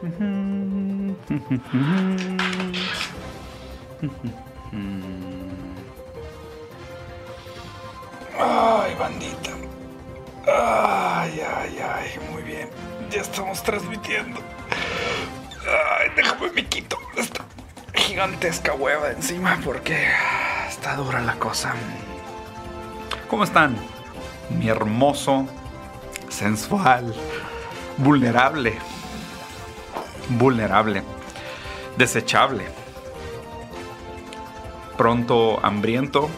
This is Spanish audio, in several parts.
Ay, bandita. Ay, ay, ay, muy bien. Ya estamos transmitiendo. Ay, déjame me quito esta gigantesca hueva encima porque está dura la cosa. ¿Cómo están? Mi hermoso, sensual, vulnerable, vulnerable, desechable, pronto hambriento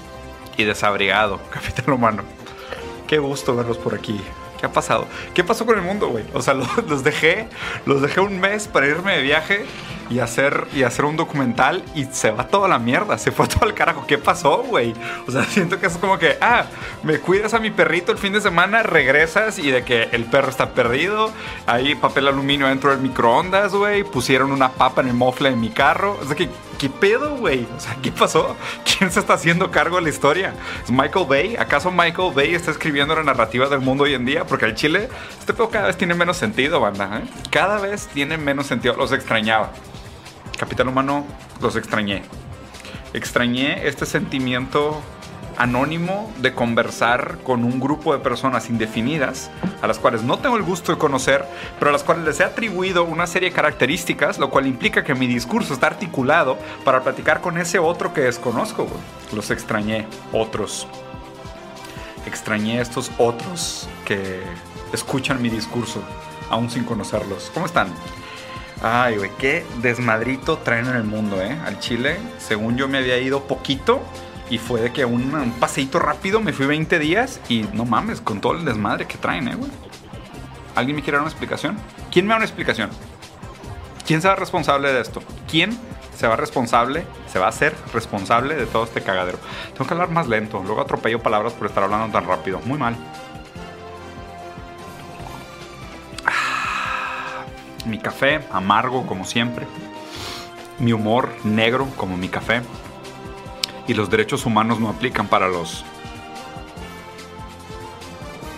y desabrigado, capitán humano. Qué gusto verlos por aquí. ¿Qué ha pasado? ¿Qué pasó con el mundo, güey? O sea, los, los, dejé, los dejé un mes para irme de viaje y hacer, y hacer un documental y se va toda la mierda, se fue todo el carajo. ¿Qué pasó, güey? O sea, siento que es como que, ah, me cuidas a mi perrito el fin de semana, regresas y de que el perro está perdido, hay papel aluminio dentro del microondas, güey, pusieron una papa en el mofle de mi carro. O sea, que ¿Qué pedo, güey? O sea, ¿qué pasó? ¿Quién se está haciendo cargo de la historia? ¿Es Michael Bay? ¿Acaso Michael Bay está escribiendo la narrativa del mundo hoy en día? Porque el Chile, este pedo cada vez tiene menos sentido, banda. ¿eh? Cada vez tiene menos sentido. Los extrañaba. Capital Humano, los extrañé. Extrañé este sentimiento anónimo de conversar con un grupo de personas indefinidas, a las cuales no tengo el gusto de conocer, pero a las cuales les he atribuido una serie de características, lo cual implica que mi discurso está articulado para platicar con ese otro que desconozco. Los extrañé, otros. Extrañé estos otros que escuchan mi discurso, aún sin conocerlos. ¿Cómo están? Ay, güey, qué desmadrito traen en el mundo, ¿eh? Al Chile, según yo me había ido poquito, y fue de que un, un paseíto rápido, me fui 20 días y no mames, con todo el desmadre que traen, ¿eh, güey? ¿Alguien me quiere dar una explicación? ¿Quién me da una explicación? ¿Quién se va responsable de esto? ¿Quién se va responsable, se va a hacer responsable de todo este cagadero? Tengo que hablar más lento, luego atropello palabras por estar hablando tan rápido. Muy mal. Mi café, amargo como siempre. Mi humor, negro como mi café y los derechos humanos no aplican para los...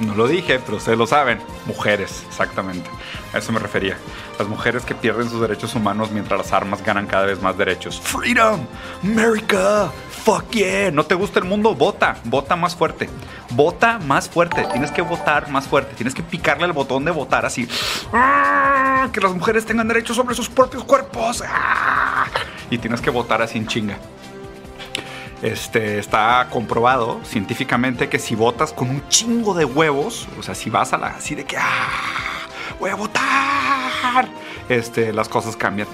No lo dije, pero ustedes lo saben. Mujeres, exactamente. A eso me refería. Las mujeres que pierden sus derechos humanos mientras las armas ganan cada vez más derechos. Freedom, America, fuck yeah. ¿No te gusta el mundo? Vota, vota más fuerte. Vota más fuerte. Tienes que votar más fuerte. Tienes que picarle el botón de votar así. ¡Ah! Que las mujeres tengan derechos sobre sus propios cuerpos. ¡Ah! Y tienes que votar así en chinga. Este, está comprobado científicamente que si votas con un chingo de huevos, o sea, si vas a la así de que ¡ah! voy a votar, este, las cosas cambian.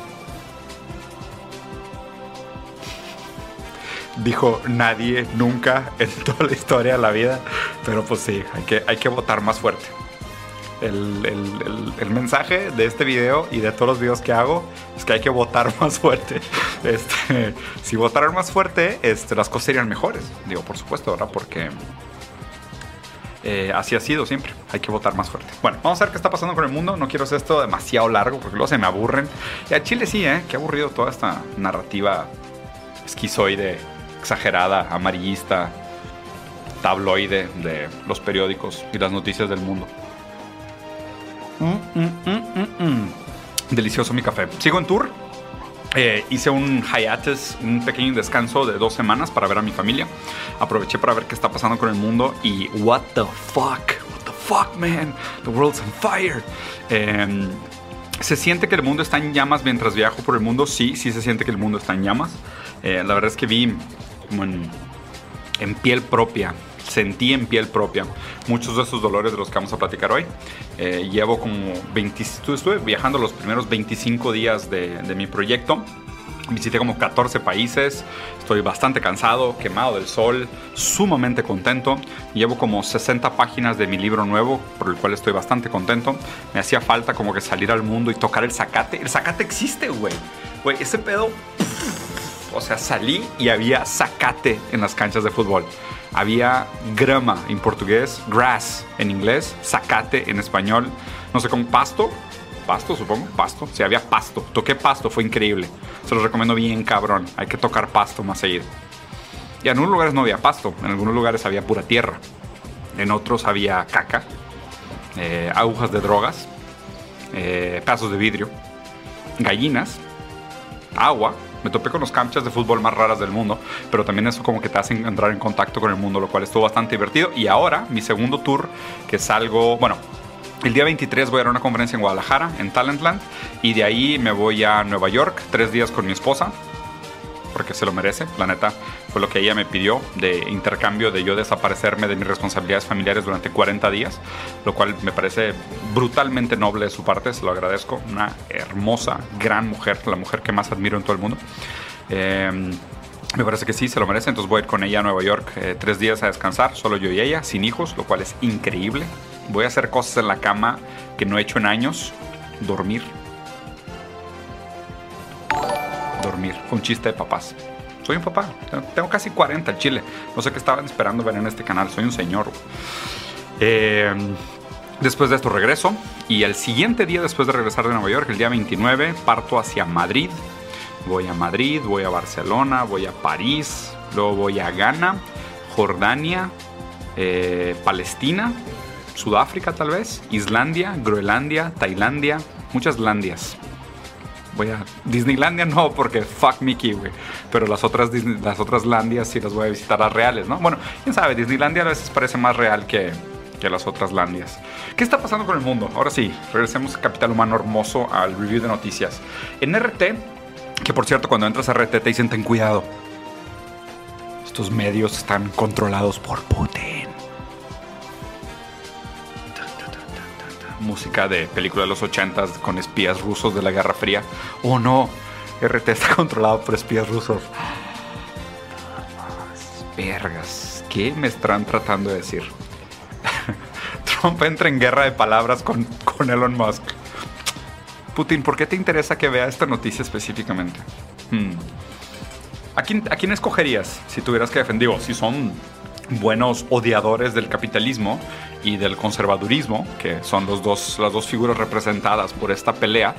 Dijo nadie nunca en toda la historia de la vida, pero pues sí, hay que, hay que votar más fuerte. El, el, el, mensaje de este video y de todos los videos que hago es que hay que votar más fuerte. Este, si votaran más fuerte, este, las cosas serían mejores. Digo, por supuesto, ¿verdad? Porque eh, así ha sido siempre. Hay que votar más fuerte. Bueno, vamos a ver qué está pasando con el mundo. No quiero hacer esto demasiado largo porque luego se me aburren. Y a Chile sí, ¿eh? Qué aburrido toda esta narrativa esquizoide, exagerada, amarillista, tabloide de los periódicos y las noticias del mundo. Mm, mm, mm, Delicioso mi café. Sigo en tour. Eh, hice un hiatus, un pequeño descanso de dos semanas para ver a mi familia. Aproveché para ver qué está pasando con el mundo y what the fuck, what the fuck, man, the world's on fire. Eh, ¿Se siente que el mundo está en llamas mientras viajo por el mundo? Sí, sí se siente que el mundo está en llamas. Eh, la verdad es que vi como en, en piel propia sentí en piel propia muchos de esos dolores de los que vamos a platicar hoy. Eh, llevo como 20, estuve viajando los primeros 25 días de, mi proyecto. Visité como 14 países, estoy bastante cansado, quemado del sol, sumamente contento. Llevo como 60 páginas de mi libro nuevo, por el cual estoy bastante contento. Me hacía falta como que salir al mundo y tocar el zacate. El zacate existe, güey. Güey, ese pedo... O sea, salí y había zacate en las canchas de fútbol había grama en portugués, grass en inglés, zacate en español, no sé cómo, pasto, pasto supongo, pasto, sí, había pasto, toqué pasto, fue increíble, se los recomiendo bien cabrón, hay que tocar pasto más seguido. Y en algunos lugares no había pasto, en algunos lugares había pura tierra, en otros había caca, eh, agujas de drogas, eh, pedazos de vidrio, gallinas, agua, me topé con los canchas de fútbol más raras del mundo, pero también eso como que te hace entrar en contacto con el mundo, lo cual estuvo bastante divertido. Y ahora, mi segundo tour, que salgo, bueno, el día 23 voy a dar una conferencia en Guadalajara, en Talentland, y de ahí me voy a Nueva York, tres días con mi esposa, porque se lo merece, la neta, fue lo que ella me pidió de intercambio de yo desaparecerme de mis responsabilidades familiares durante 40 días, lo cual me parece brutalmente noble de su parte, se lo agradezco, una hermosa, gran mujer, la mujer que más admiro en todo el mundo. Eh, me parece que sí, se lo merece, entonces voy a ir con ella a Nueva York eh, tres días a descansar, solo yo y ella, sin hijos, lo cual es increíble. Voy a hacer cosas en la cama que no he hecho en años, dormir, dormir. Fue un chiste de papás. Soy un papá. Tengo casi 40 en Chile. No sé qué estaban esperando ver en este canal. Soy un señor. Eh, después de esto regreso. Y el siguiente día después de regresar de Nueva York, el día 29, parto hacia Madrid. Voy a Madrid, voy a Barcelona, voy a París, luego voy a Ghana, Jordania, eh, Palestina, Sudáfrica tal vez, Islandia, Groenlandia, Tailandia, muchas landias voy a Disneylandia no porque fuck Mickey, güey. Pero las otras las otras landias sí las voy a visitar las reales, ¿no? Bueno, quién sabe, Disneylandia a veces parece más real que, que las otras landias. ¿Qué está pasando con el mundo? Ahora sí, regresemos a Capital Humano Hermoso al review de noticias. En RT, que por cierto, cuando entras a RT te dicen ten cuidado. Estos medios están controlados por Putin. Música de película de los 80 con espías rusos de la Guerra Fría. Oh no, RT está controlado por espías rusos. Vergas, ¿qué me están tratando de decir? Trump entra en guerra de palabras con, con Elon Musk. Putin, ¿por qué te interesa que vea esta noticia específicamente? Hmm. ¿A, quién, ¿A quién escogerías si tuvieras que defender? si son buenos odiadores del capitalismo y del conservadurismo, que son los dos, las dos figuras representadas por esta pelea,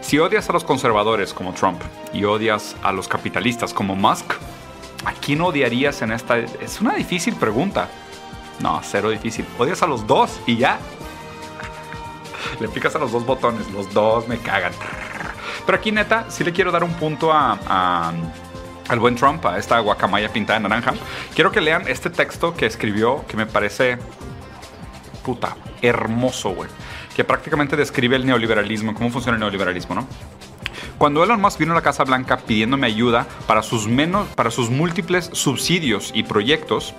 si odias a los conservadores como Trump y odias a los capitalistas como Musk, ¿a quién odiarías en esta? Es una difícil pregunta. No, cero difícil. Odias a los dos y ya. Le picas a los dos botones, los dos me cagan. Pero aquí neta, sí le quiero dar un punto a al buen Trump, a esta guacamaya pintada de naranja. Quiero que lean este texto que escribió, que me parece puta, hermoso, güey. Que prácticamente describe el neoliberalismo, cómo funciona el neoliberalismo, ¿no? Cuando Elon Musk vino a la Casa Blanca pidiéndome ayuda para sus, menos, para sus múltiples subsidios y proyectos,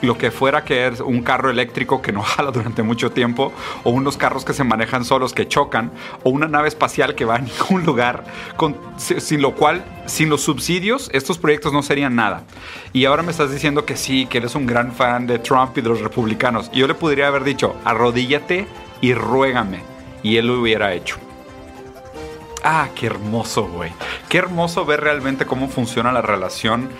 lo que fuera que es un carro eléctrico que no jala durante mucho tiempo, o unos carros que se manejan solos que chocan, o una nave espacial que va a ningún lugar, sin lo cual, sin los subsidios, estos proyectos no serían nada. Y ahora me estás diciendo que sí, que eres un gran fan de Trump y de los republicanos. Y yo le podría haber dicho, arrodíllate y ruégame. Y él lo hubiera hecho. Ah, qué hermoso, güey. Qué hermoso ver realmente cómo funciona la relación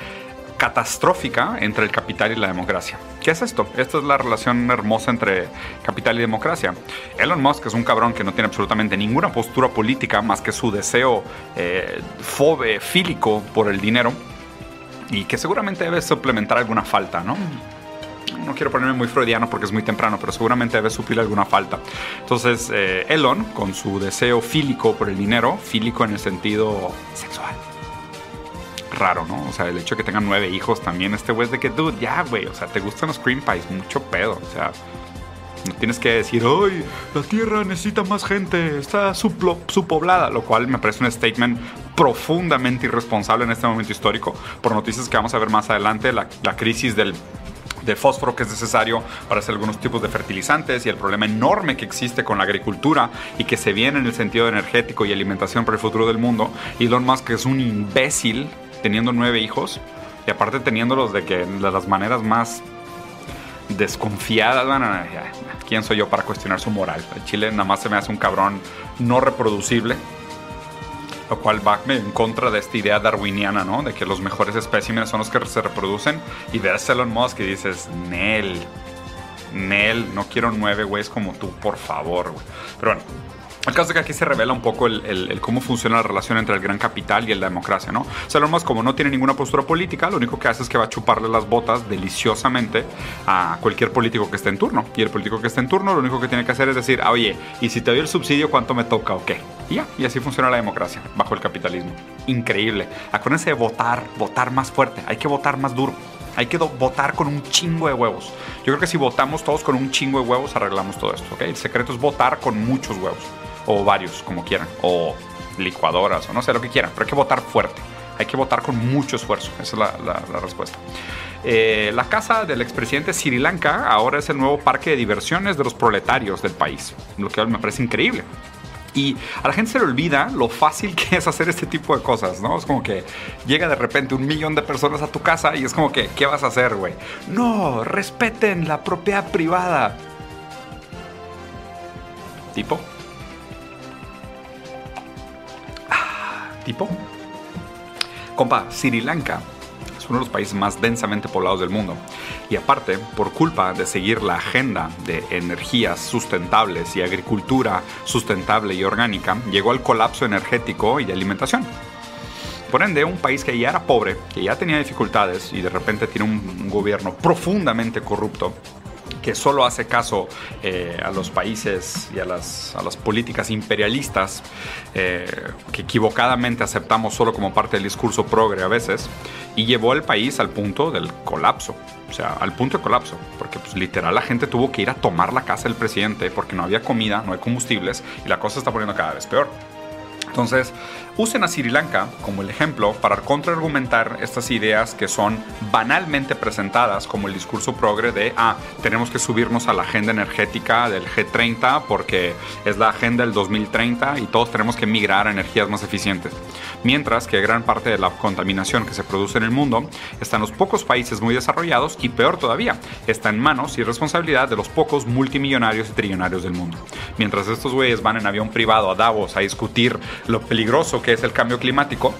catastrófica entre el capital y la democracia. ¿Qué es esto? Esta es la relación hermosa entre capital y democracia. Elon Musk es un cabrón que no tiene absolutamente ninguna postura política más que su deseo eh, fobe, fílico por el dinero y que seguramente debe suplementar alguna falta, ¿no? No quiero ponerme muy freudiano porque es muy temprano, pero seguramente debe suplir alguna falta. Entonces, eh, Elon, con su deseo fílico por el dinero, fílico en el sentido sexual. Raro, ¿no? O sea, el hecho de que tengan nueve hijos también, este güey es de que, dude, ya, güey, o sea, te gustan los cream pies, mucho pedo, o sea, no tienes que decir, ¡ay! La Tierra necesita más gente, está subpoblada, lo cual me parece un statement profundamente irresponsable en este momento histórico, por noticias que vamos a ver más adelante, la, la crisis del de fósforo que es necesario para hacer algunos tipos de fertilizantes y el problema enorme que existe con la agricultura y que se viene en el sentido energético y alimentación para el futuro del mundo. Elon Musk es un imbécil teniendo nueve hijos y aparte teniéndolos de que de las maneras más desconfiadas. Bueno, ¿quién soy yo para cuestionar su moral? Chile nada más se me hace un cabrón no reproducible lo cual va en contra de esta idea darwiniana, ¿no? De que los mejores especímenes son los que se reproducen y ves a Elon Musk y dices, Nel, Nel, no quiero nueve güeyes como tú, por favor, güey. Pero bueno, el caso es que aquí se revela un poco el, cómo funciona la relación entre el gran capital y la democracia, ¿no? Sea, Musk, como no tiene ninguna postura política, lo único que hace es que va a chuparle las botas deliciosamente a cualquier político que esté en turno. Y el político que esté en turno, lo único que tiene que hacer es decir, ah, oye, y si te doy el subsidio, ¿cuánto me toca o qué? Y y así funciona la democracia, bajo el capitalismo. Increíble. Acuérdense de votar, votar más fuerte. Hay que votar más duro. Hay que votar con un chingo de huevos. Yo creo que si votamos todos con un chingo de huevos, arreglamos todo esto, ¿ok? El secreto es votar con muchos huevos. O varios, como quieran. O licuadoras, o no sé, lo que quieran. Pero hay que votar fuerte. Hay que votar con mucho esfuerzo. Esa es la, respuesta. Eh, la casa del expresidente Sri Lanka ahora es el nuevo parque de diversiones de los proletarios del país. Lo que me parece increíble. Y a la gente se le olvida lo fácil que es hacer este tipo de cosas, ¿no? Es como que llega de repente un millón de personas a tu casa y es como que, ¿qué vas a hacer, güey? No, respeten la propiedad privada. ¿Tipo? ¿Tipo? Compa, Sri Lanka es uno de los países más densamente poblados del mundo. Y aparte, por culpa de seguir la agenda de energías sustentables y agricultura sustentable y orgánica, llegó al colapso energético y de alimentación. Por ende, un país que ya era pobre, que ya tenía dificultades y de repente tiene un gobierno profundamente corrupto, que solo hace caso eh, a los países y a las, a las políticas imperialistas eh, que equivocadamente aceptamos solo como parte del discurso progre a veces, y llevó al país al punto del colapso. O sea, al punto de colapso, porque pues, literal la gente tuvo que ir a tomar la casa del presidente porque no había comida, no hay combustibles y la cosa está poniendo cada vez peor. Entonces, usen a Sri Lanka como el ejemplo para contraargumentar estas ideas que son banalmente presentadas como el discurso progre de, ah, tenemos que subirnos a la agenda energética del G30 porque es la agenda del 2030 y todos tenemos que migrar a energías más eficientes. Mientras que gran parte de la contaminación que se produce en el mundo está en los pocos países muy desarrollados y peor todavía, está en manos y responsabilidad de los pocos multimillonarios y trillonarios del mundo. Mientras estos güeyes van en avión privado a Davos a discutir lo peligroso que es el cambio climático,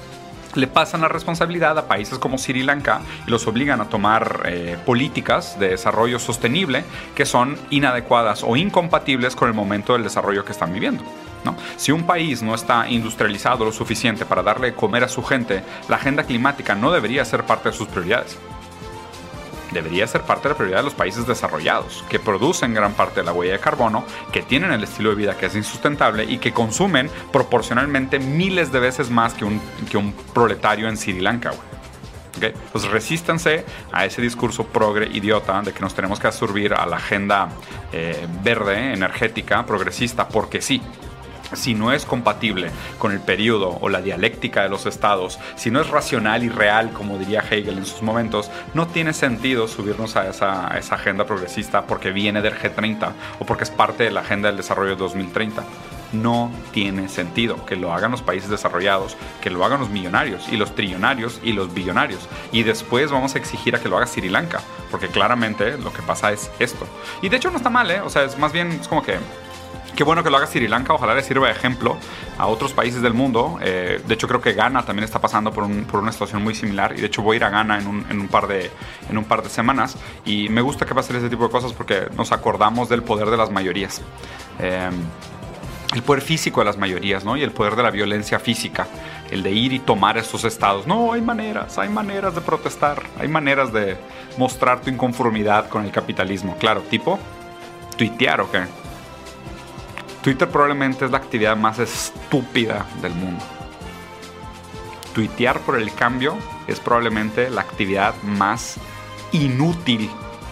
le pasan la responsabilidad a países como Sri Lanka y los obligan a tomar eh, políticas de desarrollo sostenible que son inadecuadas o incompatibles con el momento del desarrollo que están viviendo. Si un país no está industrializado lo suficiente para darle comer a su gente, la agenda climática no debería ser parte de sus prioridades debería ser parte de la prioridad de los países desarrollados, que producen gran parte de la huella de carbono, que tienen el estilo de vida que es insustentable y que consumen proporcionalmente miles de veces más que un, que un proletario en Sri Lanka. Okay. Pues resístanse a ese discurso progre idiota de que nos tenemos que absorbir a la agenda eh, verde, energética, progresista, porque sí si no es compatible con el periodo o la dialéctica de los estados, si no es racional y real, como diría Hegel en sus momentos, no tiene sentido subirnos a esa, agenda progresista porque viene del G30 o porque es parte de la agenda del desarrollo 2030 no tiene sentido que lo hagan los países desarrollados, que lo hagan los millonarios y los trillonarios y los billonarios. Y después vamos a exigir a que lo haga Sri Lanka, porque claramente lo que pasa es esto. Y de hecho no está mal, ¿eh? O sea, es más bien, es como que Qué bueno que lo haga Sri Lanka, ojalá le sirva de ejemplo a otros países del mundo. Eh, de hecho, creo que Ghana también está pasando por, una situación muy similar. Y de hecho, voy a ir a Ghana en un, par, de, semanas. Y me gusta que pasen ese tipo de cosas porque nos acordamos del poder de las mayorías. Eh, el poder físico de las mayorías, ¿no? Y el poder de la violencia física. El de ir y tomar esos estados. No, hay maneras, hay maneras de protestar. Hay maneras de mostrar tu inconformidad con el capitalismo. Claro, tipo, tuitear o qué Twitter probablemente es la actividad más estúpida del mundo. Tuitear por el cambio es probablemente la actividad más inútil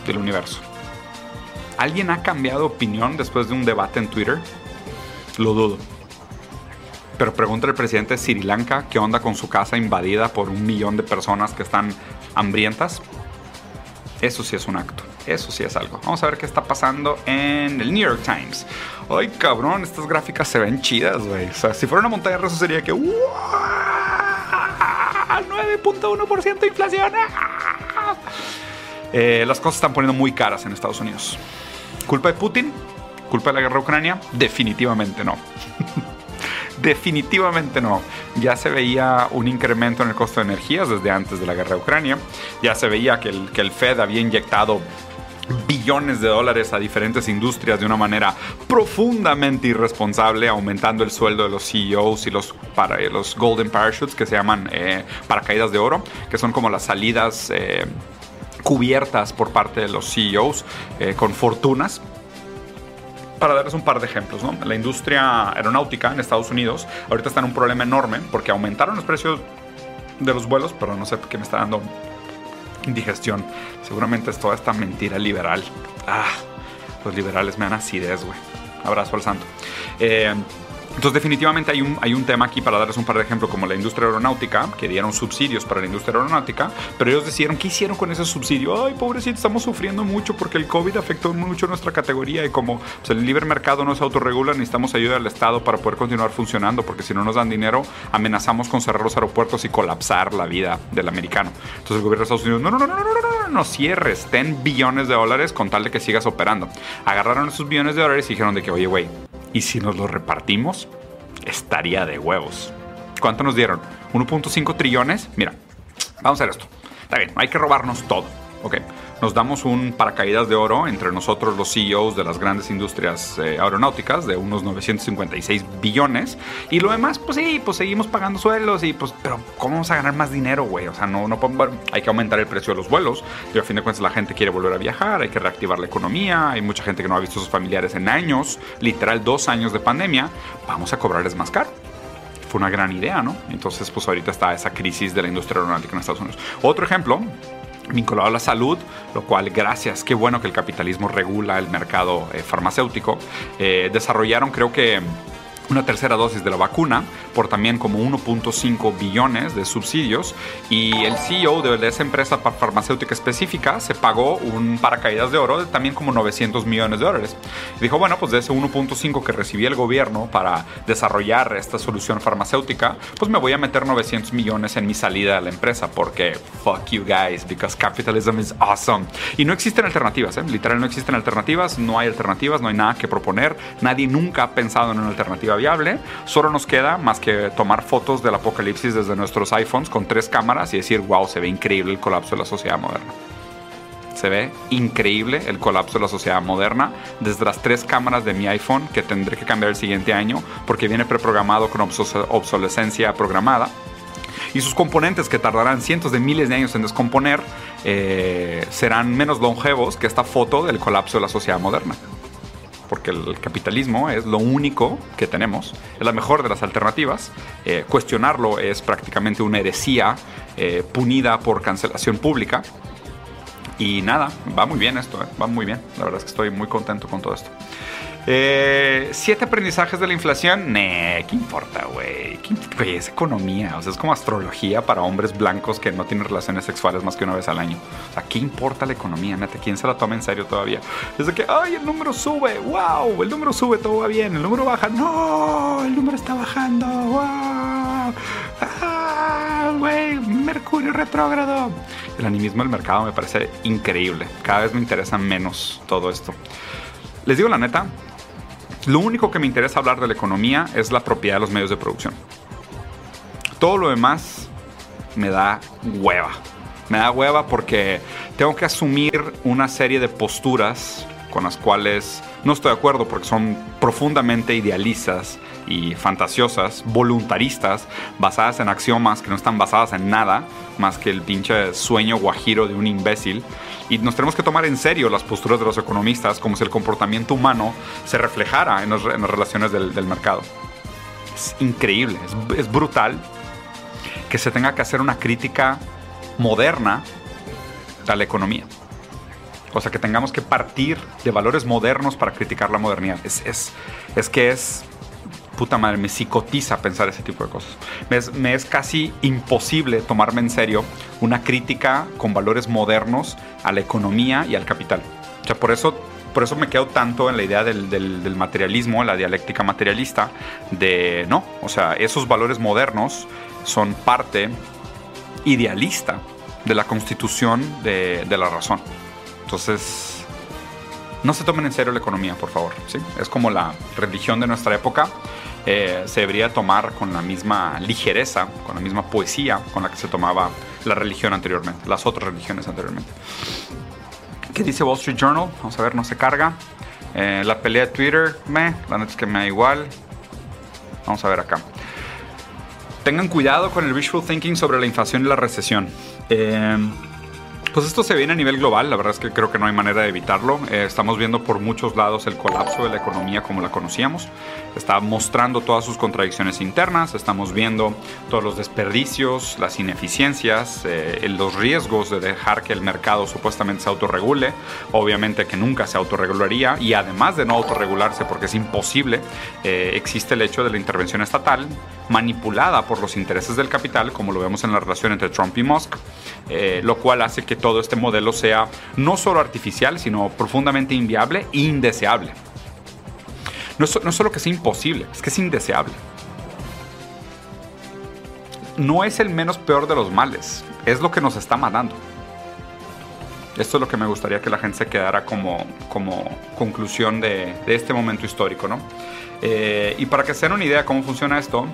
del universo. ¿Alguien ha cambiado opinión después de un debate en Twitter? Lo dudo. Pero pregunta el presidente de Sri Lanka qué onda con su casa invadida por un millón de personas que están hambrientas. Eso sí es un acto. Eso sí es algo. Vamos a ver qué está pasando en el New York Times. Ay, cabrón, estas gráficas se ven chidas, güey. O sea, si fuera una montaña rusa sería que... ¡9.1% de inflación! Eh, las cosas están poniendo muy caras en Estados Unidos. ¿Culpa de Putin? ¿Culpa de la guerra de Ucrania? Definitivamente no. Definitivamente no. Ya se veía un incremento en el costo de energías desde antes de la guerra de Ucrania. Ya se veía que el, que el Fed había inyectado billones de dólares a diferentes industrias de una manera profundamente irresponsable, aumentando el sueldo de los CEOs y los, para, los Golden Parachutes, que se llaman eh, paracaídas de oro, que son como las salidas eh, cubiertas por parte de los CEOs eh, con fortunas. para darles un par de ejemplos, ¿no? La industria aeronáutica en Estados Unidos ahorita está en un problema enorme porque aumentaron los precios de los vuelos, pero no sé qué me está dando indigestión. Seguramente es toda esta mentira liberal. Ah, los liberales me dan acidez, güey. Abrazo al santo. Eh, entonces definitivamente hay un, hay un tema aquí para darles un par de ejemplos como la industria aeronáutica, que dieron subsidios para la industria aeronáutica, pero ellos decidieron, ¿qué hicieron con ese subsidio? Ay, pobrecito, estamos sufriendo mucho porque el COVID afectó mucho nuestra categoría y como pues, el libre mercado no se autorregula, necesitamos ayuda del Estado para poder continuar funcionando, porque si no nos dan dinero, amenazamos con cerrar los aeropuertos y colapsar la vida del americano. Entonces el gobierno de Estados Unidos, no, no, no, no, no, no, no, no cierres, ten billones de dólares con tal de que sigas operando. Agarraron esos billones de dólares y dijeron de que, oye, güey, ¿y si nos los repartimos? estaría de huevos. ¿Cuánto nos dieron? 1.5 trillones. Mira, vamos a hacer esto. Está bien, hay que robarnos todo. Ok, nos damos un paracaídas de oro entre nosotros los CEOs de las grandes industrias eh, aeronáuticas de unos 956 billones y lo demás, pues sí, pues seguimos pagando suelos y pues, pero ¿cómo vamos a ganar más dinero, güey? O sea, no, no hay que aumentar el precio de los vuelos y a fin de cuentas la gente quiere volver a viajar, hay que reactivar la economía, hay mucha gente que no ha visto a sus familiares en años, literal dos años de pandemia, vamos a cobrarles más caro fue una gran idea, ¿no? Entonces, pues ahorita está esa crisis de la industria aeronáutica en Estados Unidos. Otro ejemplo vinculado a la salud, lo cual gracias, qué bueno que el capitalismo regula el mercado eh, farmacéutico. Eh, desarrollaron creo que una tercera dosis de la vacuna por también como 1.5 billones de subsidios y el CEO de esa empresa farmacéutica específica se pagó un paracaídas de oro de también como 900 millones de dólares. Y dijo, bueno, pues de ese 1.5 que recibía el gobierno para desarrollar esta solución farmacéutica, pues me voy a meter 900 millones en mi salida de la empresa porque fuck you guys, because capitalism is awesome. Y no existen alternativas, ¿eh? literal no existen alternativas, no hay alternativas, no hay nada que proponer, nadie nunca ha pensado en una alternativa viable, solo nos queda más que tomar fotos del apocalipsis desde nuestros iPhones con tres cámaras y decir, wow, se ve increíble el colapso de la sociedad moderna. Se ve increíble el colapso de la sociedad moderna desde las tres cámaras de mi iPhone que tendré que cambiar el siguiente año porque viene preprogramado con obsolescencia programada. Y sus componentes que tardarán cientos de miles de años en descomponer eh, serán menos longevos que esta foto del colapso de la sociedad moderna porque el capitalismo es lo único que tenemos, es la mejor de las alternativas. Eh, cuestionarlo es prácticamente una heresía eh, punida por cancelación pública. Y nada, va muy bien esto, eh, va muy bien. La verdad es que estoy muy contento con todo esto. Eh, siete aprendizajes de la inflación. Ne, ¿qué importa, güey? Es economía, o sea, es como astrología para hombres blancos que no tienen relaciones sexuales más que una vez al año. O sea, ¿qué importa la economía, neta? ¿Quién se la toma en serio todavía? Desde que, ay, el número sube, wow, el número sube, todo va bien, el número baja, no, el número está bajando, wow, ah, güey, Mercurio retrógrado. El animismo del mercado me parece increíble. Cada vez me interesa menos todo esto. Les digo la neta, lo único que me interesa hablar de la economía es la propiedad de los medios de producción. Todo lo demás me da hueva. Me da hueva porque tengo que asumir una serie de posturas con las cuales no estoy de acuerdo porque son profundamente idealistas y fantasiosas, voluntaristas, basadas en axiomas que no están basadas en nada más que el pinche sueño guajiro de un imbécil. Y nos tenemos que tomar en serio las posturas de los economistas como si el comportamiento humano se reflejara en, las relaciones del, mercado. Es increíble, es brutal que se tenga que hacer una crítica moderna a la economía. O sea, que tengamos que partir de valores modernos para criticar la modernidad. Es, es, es que es, puta madre, me psicotiza pensar ese tipo de cosas. Me es, me es, casi imposible tomarme en serio una crítica con valores modernos a la economía y al capital. O sea, por eso, por eso me quedo tanto en la idea del, del, del materialismo, la dialéctica materialista, de no, o sea, esos valores modernos son parte idealista de la constitución de, de la razón. Entonces, no se tomen en serio la economía, por favor. ¿sí? Es como la religión de nuestra época. Eh, se debería tomar con la misma ligereza, con la misma poesía con la que se tomaba la religión anteriormente, las otras religiones anteriormente. ¿Qué dice Wall Street Journal? Vamos a ver, no se carga. Eh, la pelea de Twitter, me, la neta es que me da igual. Vamos a ver acá. Tengan cuidado con el visual thinking sobre la inflación y la recesión. Eh, Pues esto se viene a nivel global, la verdad es que creo que no hay manera de evitarlo. Eh, estamos viendo por muchos lados el colapso de la economía como la conocíamos. Está mostrando todas sus contradicciones internas, estamos viendo todos los desperdicios, las ineficiencias, eh, los riesgos de dejar que el mercado supuestamente se autorregule. Obviamente que nunca se autorregularía y además de no autorregularse porque es imposible, eh, existe el hecho de la intervención estatal manipulada por los intereses del capital, como lo vemos en la relación entre Trump y Musk, lo cual hace que todo este modelo sea no solo artificial, sino profundamente inviable e indeseable. No es, solo que sea imposible, es que es indeseable. No es el menos peor de los males, es lo que nos está matando. Esto es lo que me gustaría que la gente se quedara como, como conclusión de, este momento histórico. ¿no? Eh, y para que se den una idea de cómo funciona esto,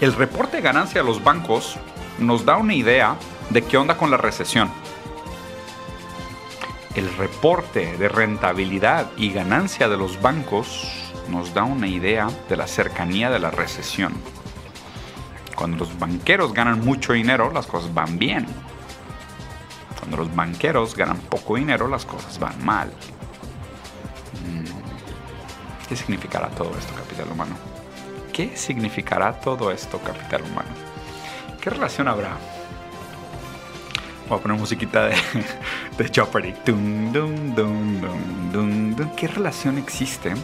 el reporte de ganancia de los bancos nos da una idea de qué onda con la recesión. El reporte de rentabilidad y ganancia de los bancos nos da una idea de la cercanía de la recesión. Cuando los banqueros ganan mucho dinero, las cosas van bien. Cuando los banqueros ganan poco dinero, las cosas van mal. Mm. ¿Qué significará todo esto, capital humano? ¿Qué significará todo esto, capital humano? ¿Qué relación habrá Voy a poner musiquita de, de. ¿Qué relación existe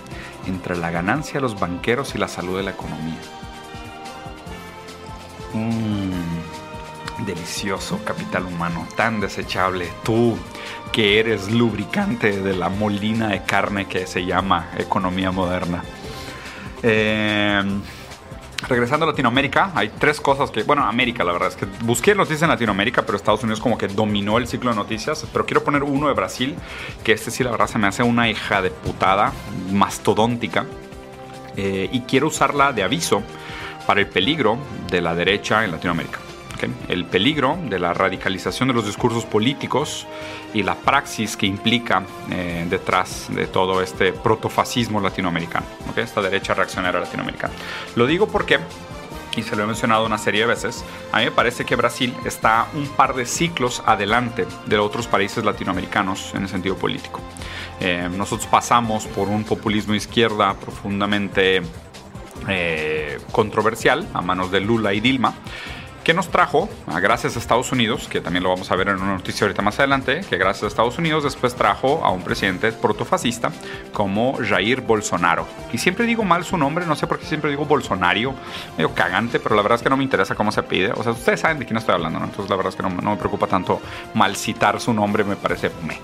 entre la ganancia de los banqueros y la salud de la economía? Mmm, delicioso capital humano, tan desechable. Tú que eres lubricante de la molina de carne que se llama economía moderna. Eh, regresando a Latinoamérica, hay tres cosas que, bueno, América, la verdad es que busqué noticias en Latinoamérica, pero Estados Unidos como que dominó el ciclo de noticias. Pero quiero poner uno de Brasil, que este sí, la verdad, se me hace una hija de putada, mastodóntica. Eh, y quiero usarla de aviso para el peligro de la derecha en Latinoamérica. El peligro de la radicalización de los discursos políticos y la praxis que implica eh, detrás de todo este protofascismo latinoamericano, esta derecha reaccionaria latinoamericana. Lo digo porque y se lo he mencionado una serie de veces, a mí me parece que Brasil está un par de ciclos adelante de otros países latinoamericanos en el sentido político. Eh, nosotros pasamos por un populismo izquierda profundamente eh, controversial a manos de Lula y Dilma que nos trajo, gracias a Estados Unidos, que también lo vamos a ver en una noticia ahorita más adelante, que gracias a Estados Unidos después trajo a un presidente protofascista como Jair Bolsonaro. Y siempre digo mal su nombre, no sé por qué siempre digo Bolsonario, medio cagante, pero la verdad es que no me interesa cómo se pide. O sea, ustedes saben de quién estoy hablando, ¿no? Entonces la verdad es que no, me preocupa tanto mal citar su nombre, me parece... Me.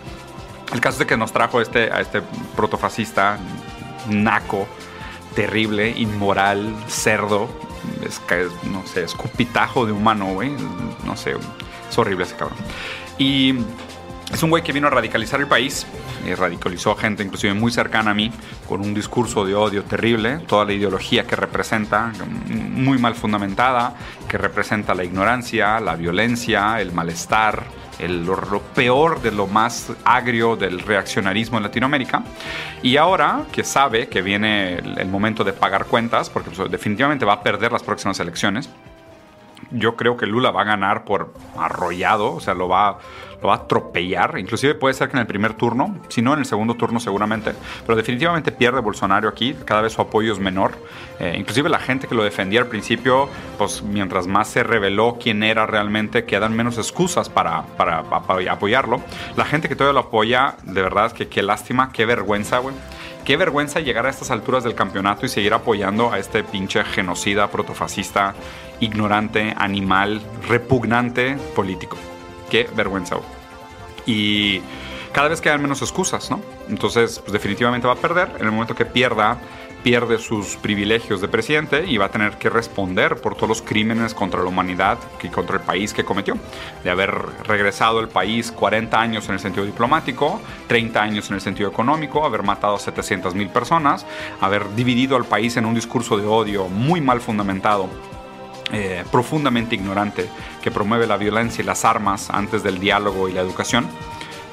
El caso es de que nos trajo este, a este protofascista naco, terrible, inmoral, cerdo, es, no sé, escupitajo de humano, güey. No sé, es horrible ese cabrón. Y es un güey que vino a radicalizar el país, y radicalizó a gente inclusive muy cercana a mí, con un discurso de odio terrible, toda la ideología que representa, muy mal fundamentada, que representa la ignorancia, la violencia, el malestar, el, lo, peor de lo más agrio del reaccionarismo en Latinoamérica. Y ahora que sabe que viene el, momento de pagar cuentas, porque pues, definitivamente va a perder las próximas elecciones, yo creo que Lula va a ganar por arrollado, o sea, lo va, lo va a atropellar. Inclusive puede ser que en el primer turno, si no en el segundo turno seguramente, pero definitivamente pierde Bolsonaro aquí, cada vez su apoyo es menor. Eh, inclusive la gente que lo defendía al principio, pues mientras más se reveló quién era realmente, quedan menos excusas para, para, apoyarlo. La gente que todavía lo apoya, de verdad que qué lástima, qué vergüenza, güey. Qué vergüenza llegar a estas alturas del campeonato y seguir apoyando a este pinche genocida, protofascista, ignorante, animal, repugnante político. Qué vergüenza. Y cada vez quedan menos excusas, ¿no? Entonces, pues definitivamente va a perder. En el momento que pierda, pierde sus privilegios de presidente y va a tener que responder por todos los crímenes contra la humanidad y contra el país que cometió. De haber regresado el país 40 años en el sentido diplomático, 30 años en el sentido económico, haber matado a 700 mil personas, haber dividido al país en un discurso de odio muy mal fundamentado eh, profundamente ignorante que promueve la violencia y las armas antes del diálogo y la educación.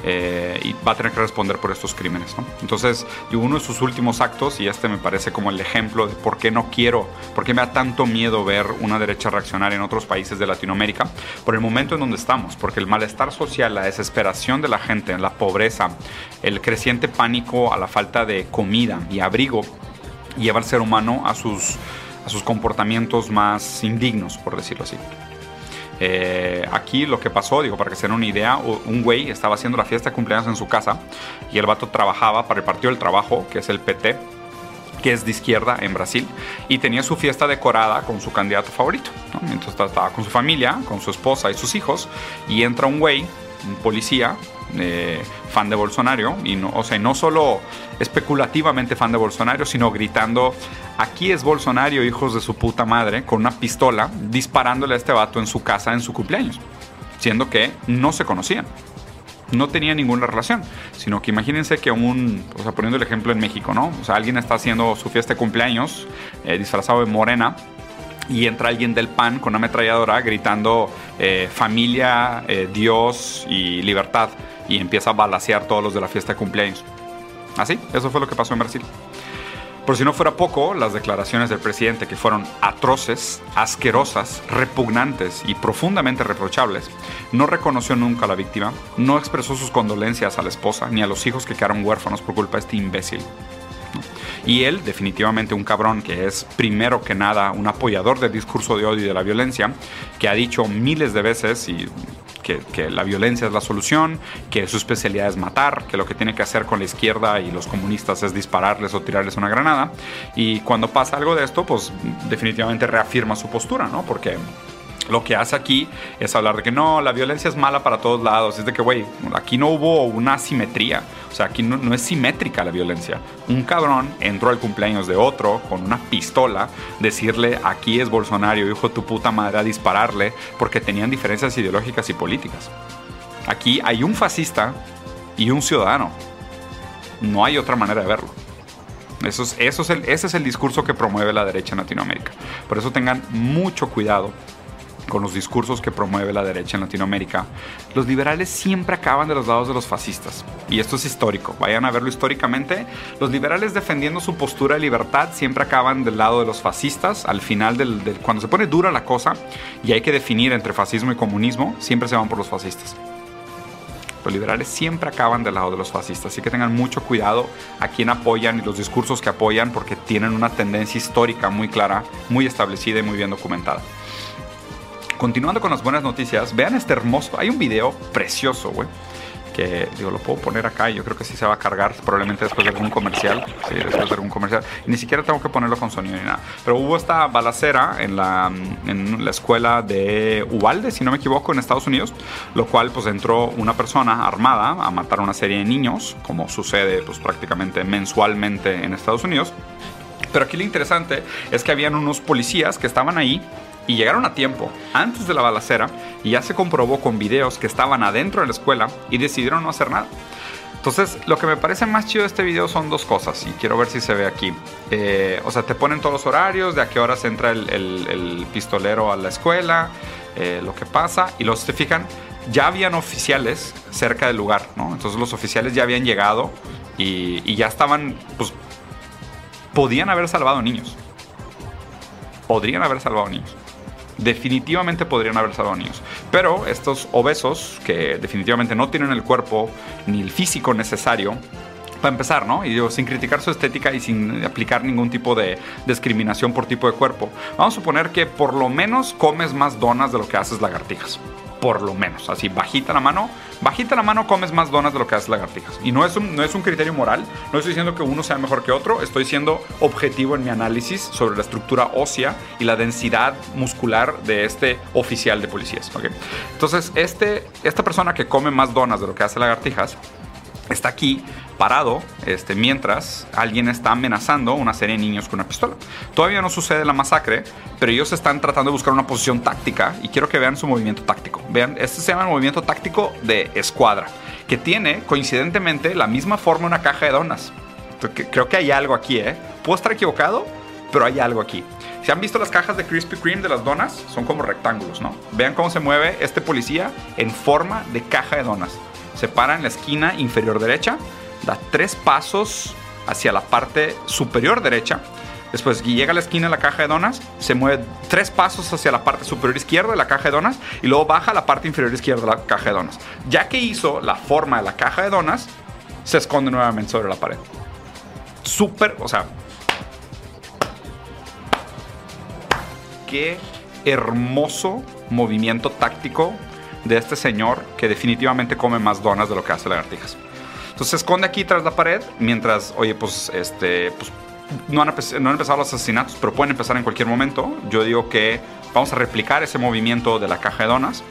eh, y va a tener que responder por estos crímenes. Entonces, uno de sus últimos actos, y este me parece como el ejemplo de por qué no quiero, por qué me da tanto miedo ver una derecha reaccionar en otros países de Latinoamérica, por el momento en donde estamos, porque el malestar social, la desesperación de la gente, la pobreza, el creciente pánico a la falta de comida y abrigo, lleva al ser humano a sus, a sus comportamientos más indignos, por decirlo así. Eh, aquí lo que pasó, digo, para que se den una idea, un güey estaba haciendo la fiesta de cumpleaños en su casa y el vato trabajaba para el Partido del Trabajo, que es el PT, que es de izquierda en Brasil, y tenía su fiesta decorada con su candidato favorito. Entonces estaba con su familia, con su esposa y sus hijos, y entra un güey, un policía, eh, fan de Bolsonaro, y no, o sea, no solo especulativamente fan de Bolsonaro, sino gritando, aquí es Bolsonaro, hijos de su puta madre, con una pistola, disparándole a este vato en su casa en su cumpleaños, siendo que no se conocían. No tenía ninguna relación, sino que imagínense que un, o sea, poniendo el ejemplo en México, ¿no? O sea, alguien está haciendo su fiesta de cumpleaños eh, disfrazado de morena, y entra alguien del PAN con una ametralladora gritando eh, familia, eh, Dios y libertad y empieza a balasear todos los de la fiesta de cumpleaños. Así, eso fue lo que pasó en Brasil. Por si no fuera poco, las declaraciones del presidente, que fueron atroces, asquerosas, repugnantes y profundamente reprochables, no reconoció nunca a la víctima, no expresó sus condolencias a la esposa ni a los hijos que quedaron huérfanos por culpa de este imbécil. Y él, definitivamente un cabrón que es primero que nada un apoyador del discurso de odio y de la violencia, que ha dicho miles de veces y que, la violencia es la solución, que su especialidad es matar, que lo que tiene que hacer con la izquierda y los comunistas es dispararles o tirarles una granada. Y cuando pasa algo de esto, pues definitivamente reafirma su postura, ¿no? Porque lo que hace aquí es hablar de que no, la violencia es mala para todos lados. Es de que, güey, aquí no hubo una simetría. O sea, aquí no, es simétrica la violencia. Un cabrón entró al cumpleaños de otro con una pistola, decirle aquí es Bolsonaro, hijo de tu puta madre, a dispararle, porque tenían diferencias ideológicas y políticas. Aquí hay un fascista y un ciudadano. No hay otra manera de verlo. Eso ese es el discurso que promueve la derecha en Latinoamérica. Por eso tengan mucho cuidado con los discursos que promueve la derecha en Latinoamérica, los liberales siempre acaban de los lados de los fascistas. Y esto es histórico, vayan a verlo históricamente. Los liberales defendiendo su postura de libertad siempre acaban del lado de los fascistas. Al final, del, cuando se pone dura la cosa y hay que definir entre fascismo y comunismo, siempre se van por los fascistas. Los liberales siempre acaban del lado de los fascistas, así que tengan mucho cuidado a quién apoyan y los discursos que apoyan porque tienen una tendencia histórica muy clara, muy establecida y muy bien documentada. Continuando con las buenas noticias, vean este hermoso. Hay un video precioso, güey. Que digo, lo puedo poner acá y yo creo que sí se va a cargar probablemente después de algún comercial. Sí, después de algún comercial. Ni siquiera tengo que ponerlo con sonido ni nada. Pero hubo esta balacera en la, en la escuela de Uvalde, si no me equivoco, en Estados Unidos. Lo cual, pues entró una persona armada a matar a una serie de niños, como sucede pues prácticamente mensualmente en Estados Unidos. Pero aquí lo interesante es que habían unos policías que estaban ahí y llegaron a tiempo, antes de la balacera, y ya se comprobó con videos que estaban adentro de la escuela y decidieron no hacer nada. Entonces, lo que me parece más chido de este video son dos cosas, y quiero ver si se ve aquí. Eh, o sea, te ponen todos los horarios, de a qué horas entra el, pistolero a la escuela, eh, lo que pasa, y los te fijan, ya habían oficiales cerca del lugar, ¿no? Entonces los oficiales ya habían llegado y, y ya estaban, pues, podían haber salvado niños. Podrían haber salvado niños definitivamente podrían haber salvado niños. Pero estos obesos, que definitivamente no tienen el cuerpo ni el físico necesario, para empezar, ¿no? Y digo, sin criticar su estética y sin aplicar ningún tipo de discriminación por tipo de cuerpo, vamos a suponer que por lo menos comes más donas de lo que haces lagartijas por lo menos. Así, bajita la mano, bajita la mano comes más donas de lo que haces lagartijas. Y no es, un, no es un criterio moral, no estoy diciendo que uno sea mejor que otro, estoy siendo objetivo en mi análisis sobre la estructura ósea y la densidad muscular de este oficial de policías. Entonces, este, esta persona que come más donas de lo que hace lagartijas, está aquí parado este, mientras alguien está amenazando a una serie de niños con una pistola. Todavía no sucede la masacre, pero ellos están tratando de buscar una posición táctica y quiero que vean su movimiento táctico. Vean, este se llama el movimiento táctico de escuadra, que tiene coincidentemente la misma forma una caja de donas. Creo que hay algo aquí, ¿eh? Puedo estar equivocado, pero hay algo aquí. Si han visto las cajas de Krispy Kreme de las donas, son como rectángulos, ¿no? Vean cómo se mueve este policía en forma de caja de donas se para en la esquina inferior derecha, da tres pasos hacia la parte superior derecha. Después llega a la esquina de la caja de donas, se mueve tres pasos hacia la parte superior izquierda de la caja de donas y luego baja a la parte inferior izquierda de la caja de donas. Ya que hizo la forma de la caja de donas, se esconde nuevamente sobre la pared. Súper, o sea, qué hermoso movimiento táctico de este señor que definitivamente come más donas de lo que hace lagartijas. Entonces se esconde aquí tras la pared mientras, oye, pues, este, pues, no han, no han empezado los asesinatos, pero pueden empezar en cualquier momento. Yo digo que vamos a replicar ese movimiento de la caja de donas.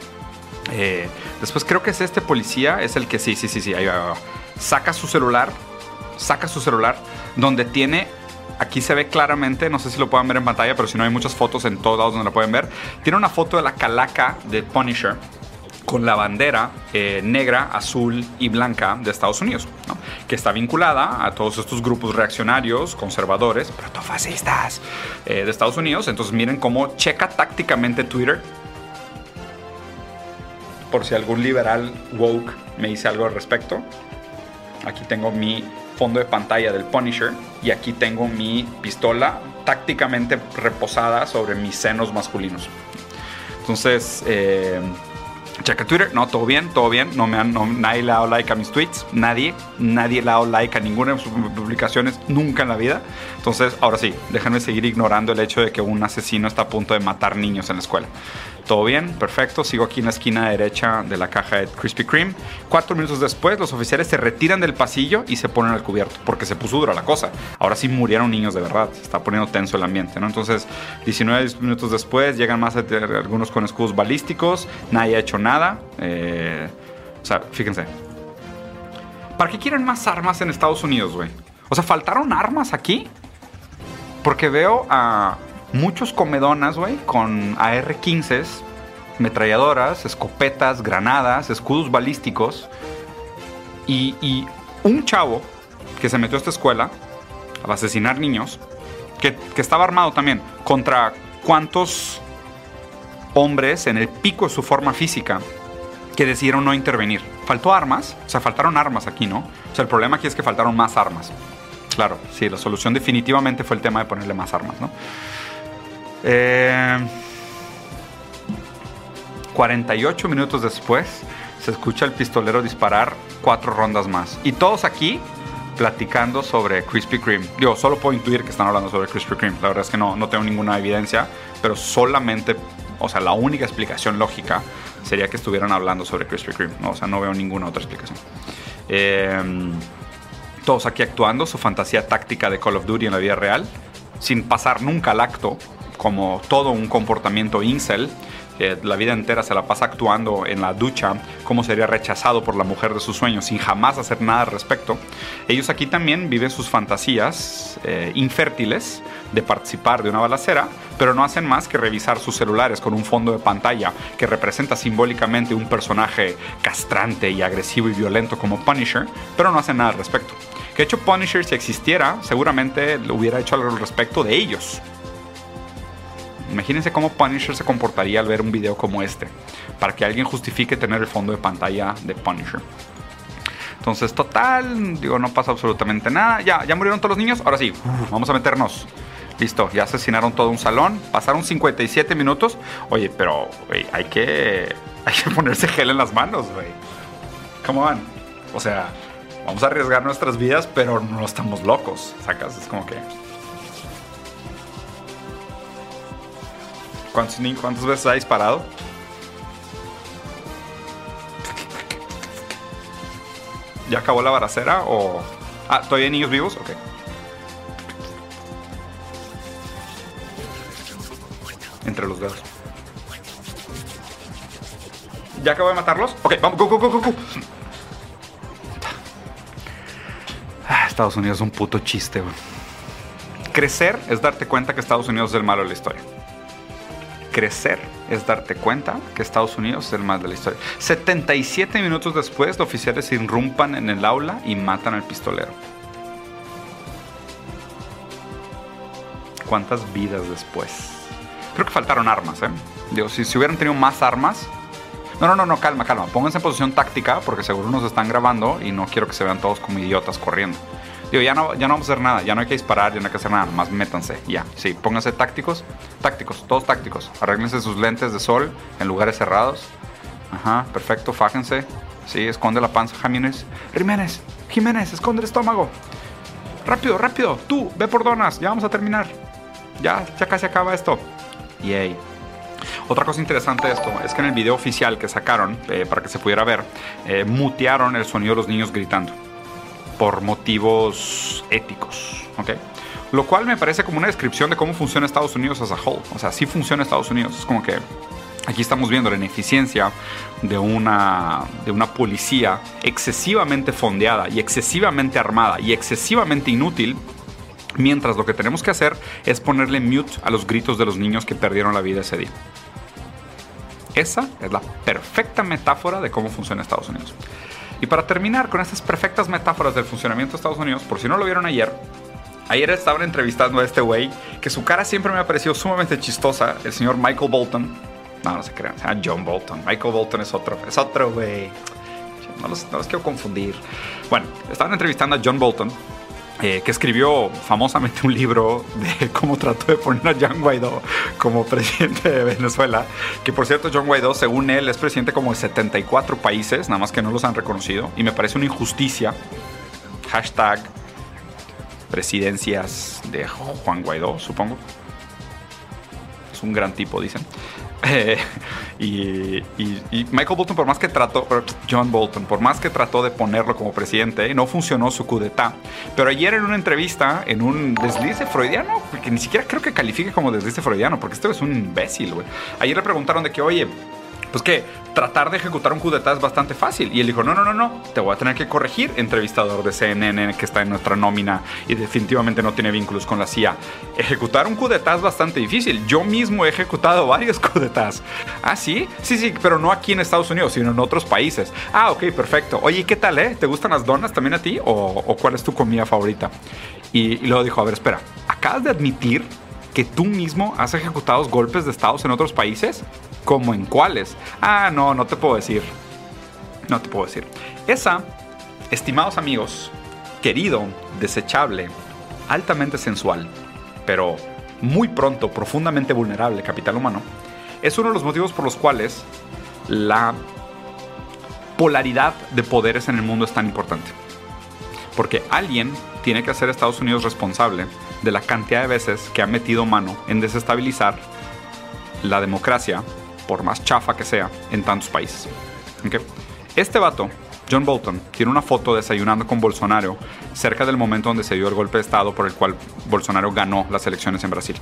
Eh, después creo que es este policía, es el que sí, sí, sí, sí, ahí va, saca su celular, saca su celular, donde tiene Aquí se ve claramente, no sé si lo pueden ver en pantalla, pero si no hay muchas fotos en todos lados donde lo pueden ver. Tiene una foto de la calaca de Punisher con la bandera eh, negra, azul y blanca de Estados Unidos, que está vinculada a todos estos grupos reaccionarios, conservadores, protofascistas eh, de Estados Unidos. Entonces miren cómo checa tácticamente Twitter. Por si algún liberal woke me dice algo al respecto. Aquí tengo mi fondo de pantalla del Punisher y aquí tengo mi pistola tácticamente reposada sobre mis senos masculinos. Entonces, eh, checa Twitter, no, todo bien, todo bien, no me han, nadie le ha dado like a mis tweets, nadie, nadie le ha dado like a ninguna de sus publicaciones nunca en la vida. Entonces, ahora sí, déjenme seguir ignorando el hecho de que un asesino está a punto de matar niños en la escuela. Todo bien, perfecto. Sigo aquí en la esquina derecha de la caja de Krispy Kreme. Cuatro minutos después, los oficiales se retiran del pasillo y se ponen al cubierto porque se puso dura la cosa. Ahora sí murieron niños de verdad. Está poniendo tenso el ambiente, ¿no? Entonces, 19 minutos después, llegan más algunos con escudos balísticos. Nadie ha hecho nada. Eh, o sea, fíjense. ¿Para qué quieren más armas en Estados Unidos, güey? O sea, ¿faltaron armas aquí? Porque veo a muchos comedonas, güey, con AR-15, metralladoras, escopetas, granadas, escudos balísticos. Y, un chavo que se metió a esta escuela a asesinar niños, que, que estaba armado también contra cuántos hombres en el pico de su forma física que decidieron no intervenir. Faltó armas, o sea, faltaron armas aquí, ¿no? O sea, el problema aquí es que faltaron más armas. Claro, sí, la solución definitivamente fue el tema de ponerle más armas, ¿no? 48 eh, minutos después se escucha el pistolero disparar cuatro rondas más. Y todos aquí platicando sobre Krispy Kreme. Digo, solo puedo intuir que están hablando sobre Krispy Kreme. La verdad es que no, no tengo ninguna evidencia, pero solamente, o sea, la única explicación lógica sería que estuvieran hablando sobre Krispy Kreme. O sea, no veo ninguna otra explicación. Em, todos aquí actuando su fantasía táctica de Call of Duty en la vida real, sin pasar nunca al acto, como todo un comportamiento incel, la vida entera se la pasa actuando en la ducha, cómo sería rechazado por la mujer de sus sueños sin jamás hacer nada al respecto. Ellos aquí también viven sus fantasías eh, infértiles de participar de una balacera, pero no hacen más que revisar sus celulares con un fondo de pantalla que representa simbólicamente un personaje castrante y agresivo y violento como Punisher, pero no hacen nada al respecto. Que hecho Punisher si existiera, seguramente lo hubiera hecho algo al respecto de ellos Imagínense cómo Punisher se comportaría al ver un video como este, para que alguien justifique tener el fondo de pantalla de Punisher. Entonces, total, digo, no pasa absolutamente nada. Ya, ya murieron todos los niños. Ahora sí, vamos a meternos. Listo, ya asesinaron todo un salón. Pasaron 57 minutos. Oye, pero hay que hay que ponerse gel en las manos, güey. ¿Cómo van? O sea, vamos a arriesgar nuestras vidas, pero no estamos locos. Sacas, es como que ¿Cuántas veces ha disparado? ¿Ya acabó la baracera o...? Ah, ¿todavía hay niños vivos? Ok. Entre los dedos. ¿Ya acabo de matarlos? Ok, vamos, go, go, go, go, go. Ah, Estados Unidos es un puto chiste, güey. Crecer es darte cuenta que Estados Unidos es el malo de la historia crecer es darte cuenta que Estados Unidos es el más de la historia. 77 minutos después, los oficiales irrumpan en el aula y matan al pistolero. ¿Cuántas vidas después? Creo que faltaron armas, ¿eh? Digo, si, si hubieran tenido más armas. No, no, no, no, calma, calma. Pónganse en posición táctica porque seguro nos están grabando y no quiero que se vean todos como idiotas corriendo. Digo, ya no, ya no vamos a hacer nada, ya no hay que disparar, ya no hay que hacer nada, más métanse, ya. Sí, pónganse tácticos, tácticos, todos tácticos. Arréglense sus lentes de sol en lugares cerrados. Ajá, perfecto, fájense. Sí, esconde la panza, Jiménez. Jiménez, Jiménez, esconde el estómago. Rápido, rápido, tú, ve por donas, ya vamos a terminar. Ya, ya casi acaba esto. Yay. Otra cosa interesante de esto es que en el video oficial que sacaron, eh, para que se pudiera ver, eh, mutearon el sonido de los niños gritando por motivos éticos, ¿ok? Lo cual me parece como una descripción de cómo funciona Estados Unidos as a whole. O sea, sí funciona Estados Unidos. Es como que aquí estamos viendo la ineficiencia de una, de una policía excesivamente fondeada y excesivamente armada y excesivamente inútil mientras lo que tenemos que hacer es ponerle mute a los gritos de los niños que perdieron la vida ese día. Esa es la perfecta metáfora de cómo funciona Estados Unidos. Y para terminar con estas perfectas metáforas del funcionamiento de Estados Unidos, por si no lo vieron ayer, ayer estaban entrevistando a este güey, que su cara siempre me ha parecido sumamente chistosa, el señor Michael Bolton. No, no se crean, ah, John Bolton. Michael Bolton es otro, es otro güey. No los quiero confundir. Bueno, estaban entrevistando a John Bolton, eh, que escribió famosamente un libro de cómo trató de poner a John Guaidó como presidente de Venezuela. Que por cierto, John Guaidó, según él, es presidente como de 74 países, nada más que no los han reconocido. Y me parece una injusticia. Hashtag presidencias de Juan Guaidó, supongo. Es un gran tipo, dicen. Eh, y, Michael Bolton, por más que trató, John Bolton, por más que trató de ponerlo como presidente, no funcionó su coup d'etat. Pero ayer en una entrevista, en un deslice freudiano, que ni siquiera creo que califique como deslice freudiano, porque este es un imbécil, güey. Ayer le preguntaron de que, oye, pues que tratar de ejecutar un coup d'etat es bastante fácil. Y él dijo, no, no, no, no, te voy a tener que corregir, entrevistador de CNN que está en nuestra nómina y definitivamente no tiene vínculos con la CIA. Ejecutar un coup d'etat es bastante difícil. Yo mismo he ejecutado varios coup d'etats. Ah, sí, sí, sí, pero no aquí en Estados Unidos, sino en otros países. Ah, ok, perfecto. Oye, ¿qué tal, eh? ¿Te gustan las donas también a ti? ¿O, cuál es tu comida favorita? Y, y luego dijo, a ver, espera, acabas de admitir que tú mismo has ejecutado golpes de estados en otros países? ¿Cómo en cuáles? Ah, no, no te puedo decir. No te puedo decir. Esa, estimados amigos, querido, desechable, altamente sensual, pero muy pronto profundamente vulnerable capital humano, es uno de los motivos por los cuales la polaridad de poderes en el mundo es tan importante. Porque alguien tiene que hacer a Estados Unidos responsable de la cantidad de veces que ha metido mano en desestabilizar la democracia, por más chafa que sea, en tantos países. Este vato, John Bolton, tiene una foto desayunando con Bolsonaro cerca del momento donde se dio el golpe de Estado por el cual Bolsonaro ganó las elecciones en Brasil.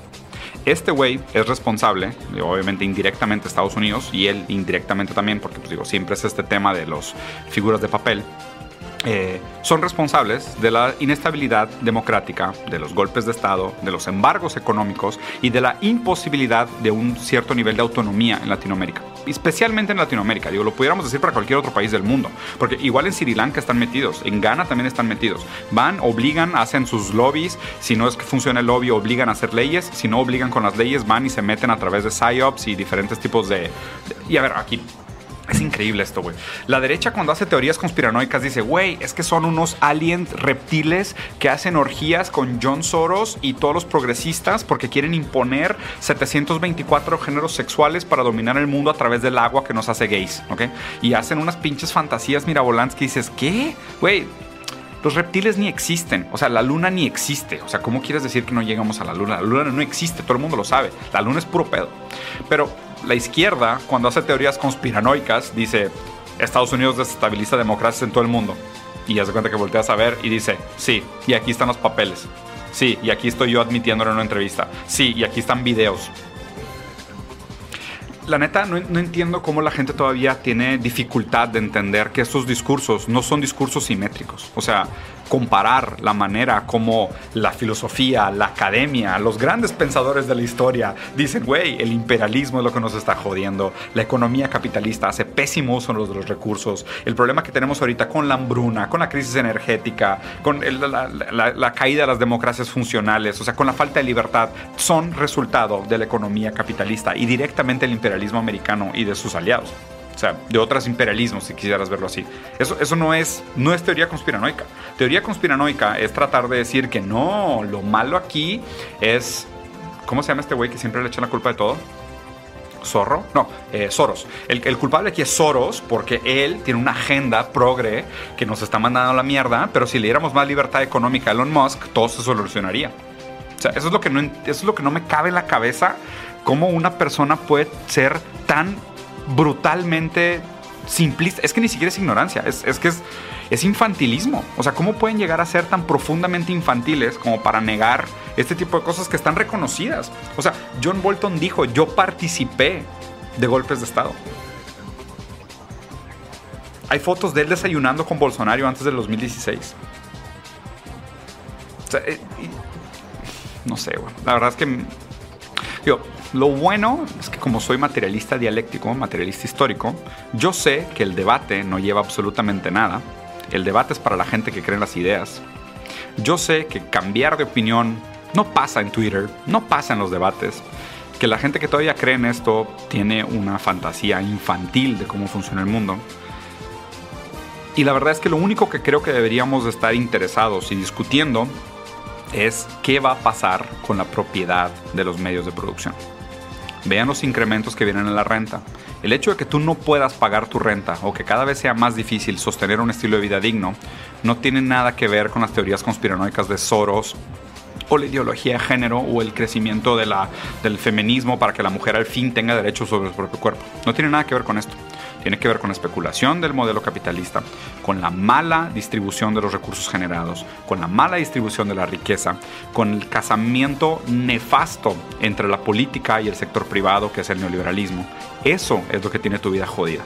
Este güey es responsable, obviamente indirectamente Estados Unidos y él indirectamente también, porque pues digo, siempre es este tema de las figuras de papel, eh, son responsables de la inestabilidad democrática, de los golpes de Estado, de los embargos económicos y de la imposibilidad de un cierto nivel de autonomía en Latinoamérica. Especialmente en Latinoamérica, digo, lo pudiéramos decir para cualquier otro país del mundo, porque igual en Sri Lanka están metidos, en Ghana también están metidos. Van, obligan, hacen sus lobbies, si no es que funciona el lobby, obligan a hacer leyes, si no obligan con las leyes, van y se meten a través de PSYOPs y diferentes tipos de... Y a ver, aquí es increíble esto, güey. La derecha cuando hace teorías conspiranoicas dice, güey, es que son unos aliens reptiles que hacen orgías con John Soros y todos los progresistas porque quieren imponer 724 géneros sexuales para dominar el mundo a través del agua que nos hace gays, ¿ok? Y hacen unas pinches fantasías mirabolantes que dices, ¿qué? Güey, los reptiles ni existen, o sea, la luna ni existe. O sea, ¿cómo quieres decir que no llegamos a la luna? La luna no existe, todo el mundo lo sabe. La luna es puro pedo. Pero la izquierda, cuando hace teorías conspiranoicas, dice, Estados Unidos desestabiliza democracias en todo el mundo. Y hace cuenta que volteas a ver y dice, sí, y aquí están los papeles. Sí, y aquí estoy yo admitiéndolo en una entrevista. Sí, y aquí están videos. La neta, no, no, entiendo cómo la gente todavía tiene dificultad de entender que estos discursos no son discursos simétricos. O sea, comparar la manera como la filosofía, la academia, los grandes pensadores de la historia dicen, güey, el imperialismo es lo que nos está jodiendo, la economía capitalista hace pésimo uso de los recursos, el problema que tenemos ahorita con la hambruna, con la crisis energética, con la, caída de las democracias funcionales, o sea, con la falta de libertad, son resultado de la economía capitalista y directamente el imperialismo americano y de sus aliados. O sea, de otros imperialismos, si quisieras verlo así. Eso, eso no, es, no es teoría conspiranoica. Teoría conspiranoica es tratar de decir que no, lo malo aquí es... ¿Cómo se llama este güey que siempre le echan la culpa de todo? Zorro, no, eh, Soros. El, culpable aquí es Soros porque él tiene una agenda progre que nos está mandando la mierda, pero si le diéramos más libertad económica a Elon Musk, todo se solucionaría. O sea, eso es lo que no, eso es lo que no me cabe en la cabeza, cómo una persona puede ser tan brutalmente simplista. Es que ni siquiera es ignorancia, es, que es, infantilismo. O sea, ¿cómo pueden llegar a ser tan profundamente infantiles como para negar este tipo de cosas que están reconocidas? O sea, John Bolton dijo, yo participé de golpes de Estado. Hay fotos de él desayunando con Bolsonaro antes del 2016. O sea, eh, no sé, güey. La verdad es que... lo bueno es que como soy materialista dialéctico, materialista histórico, yo sé que el debate no lleva absolutamente nada. El debate es para la gente que cree en las ideas. Yo sé que cambiar de opinión no pasa en Twitter, no pasa en los debates. Que la gente que todavía cree en esto tiene una fantasía infantil de cómo funciona el mundo. Y la verdad es que lo único que creo que deberíamos estar interesados y discutiendo es qué va a pasar con la propiedad de los medios de producción. Vean los incrementos que vienen en la renta. El hecho de que tú no puedas pagar tu renta o que cada vez sea más difícil sostener un estilo de vida digno no tiene nada que ver con las teorías conspiranoicas de Soros o la ideología de género o el crecimiento del feminismo para que la mujer al fin tenga derechos sobre su propio cuerpo. No tiene nada que ver con esto tiene que ver con la especulación del modelo capitalista, con la mala distribución de los recursos generados, con la mala distribución de la riqueza, con el casamiento nefasto entre la política y el sector privado, que es el neoliberalismo. Eso es lo que tiene tu vida jodida.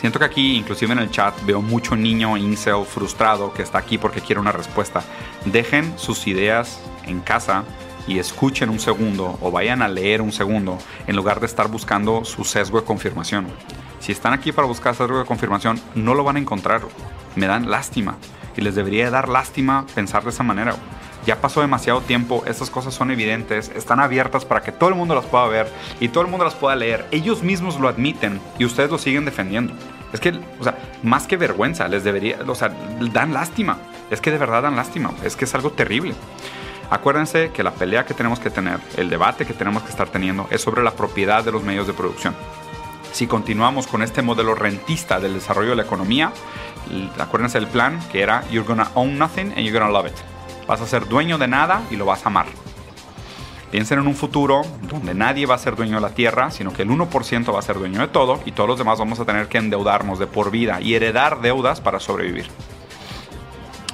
Siento que aquí, inclusive en el chat, veo mucho niño incel frustrado que está aquí porque quiere una respuesta. Dejen sus ideas en casa y escuchen un segundo o vayan a leer un segundo en lugar de estar buscando su sesgo de confirmación. Si están aquí para buscar sesgo de confirmación, no lo van a encontrar. Me dan lástima y les debería dar lástima pensar de esa manera. Ya pasó demasiado tiempo, estas cosas son evidentes, están abiertas para que todo el mundo las pueda ver y todo el mundo las pueda leer. Ellos mismos lo admiten y ustedes lo siguen defendiendo. Es que, o sea, más que vergüenza, les debería, o sea, dan lástima. Es que de verdad dan lástima, es que es algo terrible. Acuérdense que la pelea que tenemos que tener, el debate que tenemos que estar teniendo es sobre la propiedad de los medios de producción. Si continuamos con este modelo rentista del desarrollo de la economía, acuérdense del plan que era you're gonna own nothing and you're gonna love it. Vas a ser dueño de nada y lo vas a amar. Piensen en un futuro donde nadie va a ser dueño de la tierra, sino que el 1% va a ser dueño de todo y todos los demás vamos a tener que endeudarnos de por vida y heredar deudas para sobrevivir.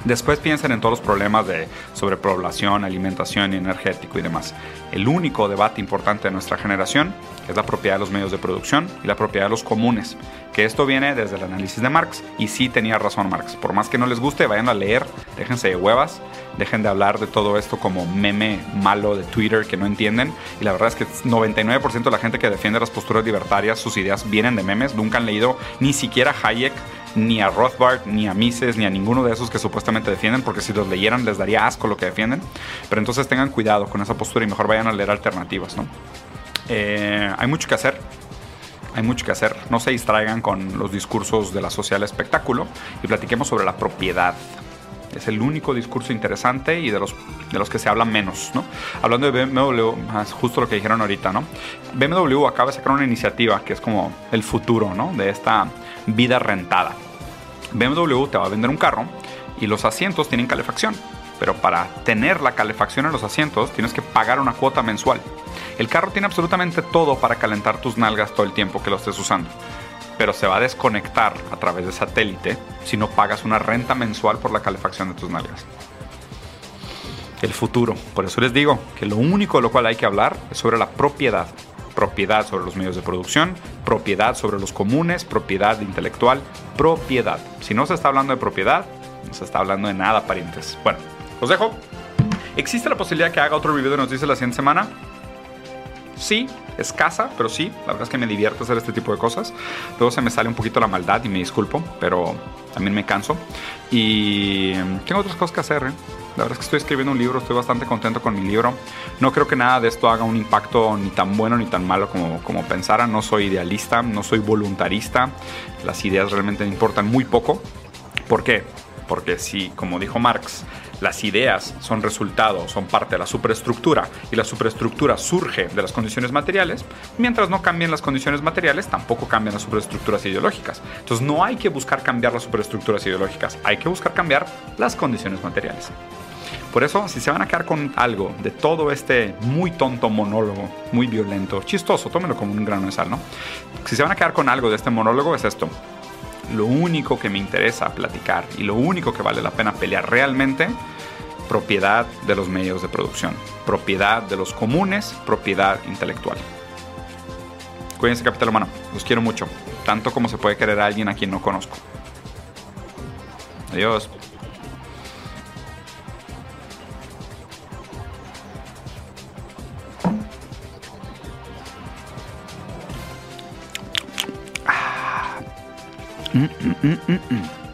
Después piensen en todos los problemas de sobrepoblación, alimentación energético y demás. El único debate importante de nuestra generación es la propiedad de los medios de producción y la propiedad de los comunes, que esto viene desde el análisis de Marx y sí tenía razón Marx. Por más que no les guste, vayan a leer, déjense de huevas, dejen de hablar de todo esto como meme malo de Twitter que no entienden y la verdad es que 99% de la gente que defiende las posturas libertarias, sus ideas vienen de memes, nunca han leído ni siquiera Hayek ni a Rothbard, ni a Mises, ni a ninguno de esos que supuestamente defienden, porque si los leyeran les daría asco lo que defienden. Pero entonces tengan cuidado con esa postura y mejor vayan a leer alternativas, ¿no? Eh, hay mucho que hacer. Hay mucho que hacer. No se distraigan con los discursos de la social espectáculo y platiquemos sobre la propiedad. Es el único discurso interesante y de los, de los que se habla menos, ¿no? Hablando de BMW, justo lo que dijeron ahorita, ¿no? BMW acaba de sacar una iniciativa que es como el futuro, ¿no? De esta vida rentada. BMW te va a vender un carro y los asientos tienen calefacción. Pero para tener la calefacción en los asientos tienes que pagar una cuota mensual. El carro tiene absolutamente todo para calentar tus nalgas todo el tiempo que lo estés usando. Pero se va a desconectar a través de satélite si no pagas una renta mensual por la calefacción de tus nalgas. El futuro. Por eso les digo que lo único de lo cual hay que hablar es sobre la propiedad propiedad sobre los medios de producción, propiedad sobre los comunes, propiedad intelectual, propiedad. Si no se está hablando de propiedad, no se está hablando de nada, parientes. Bueno, os dejo. ¿Existe la posibilidad que haga otro video de noticias la siguiente semana? Sí, escasa, pero sí, la verdad es que me divierte hacer este tipo de cosas. Luego se me sale un poquito la maldad y me disculpo, pero también me canso. Y tengo otras cosas que hacer, ¿eh? La verdad es que estoy escribiendo un libro, estoy bastante contento con mi libro. No creo que nada de esto haga un impacto ni tan bueno ni tan malo como, como pensara. No soy idealista, no soy voluntarista. Las ideas realmente me importan muy poco. ¿Por qué? Porque si, como dijo Marx, las ideas son resultado, son parte de la superestructura y la superestructura surge de las condiciones materiales, mientras no cambien las condiciones materiales, tampoco cambian las superestructuras ideológicas. Entonces no hay que buscar cambiar las superestructuras ideológicas, hay que buscar cambiar las condiciones materiales. Por eso, si se van a quedar con algo de todo este muy tonto monólogo, muy violento, chistoso, tómenlo como un grano de sal, ¿no? Si se van a quedar con algo de este monólogo es esto. Lo único que me interesa platicar y lo único que vale la pena pelear realmente, propiedad de los medios de producción, propiedad de los comunes, propiedad intelectual. Cuídense, capital humano. Los quiero mucho, tanto como se puede querer a alguien a quien no conozco. Adiós. Mm, mm, mm,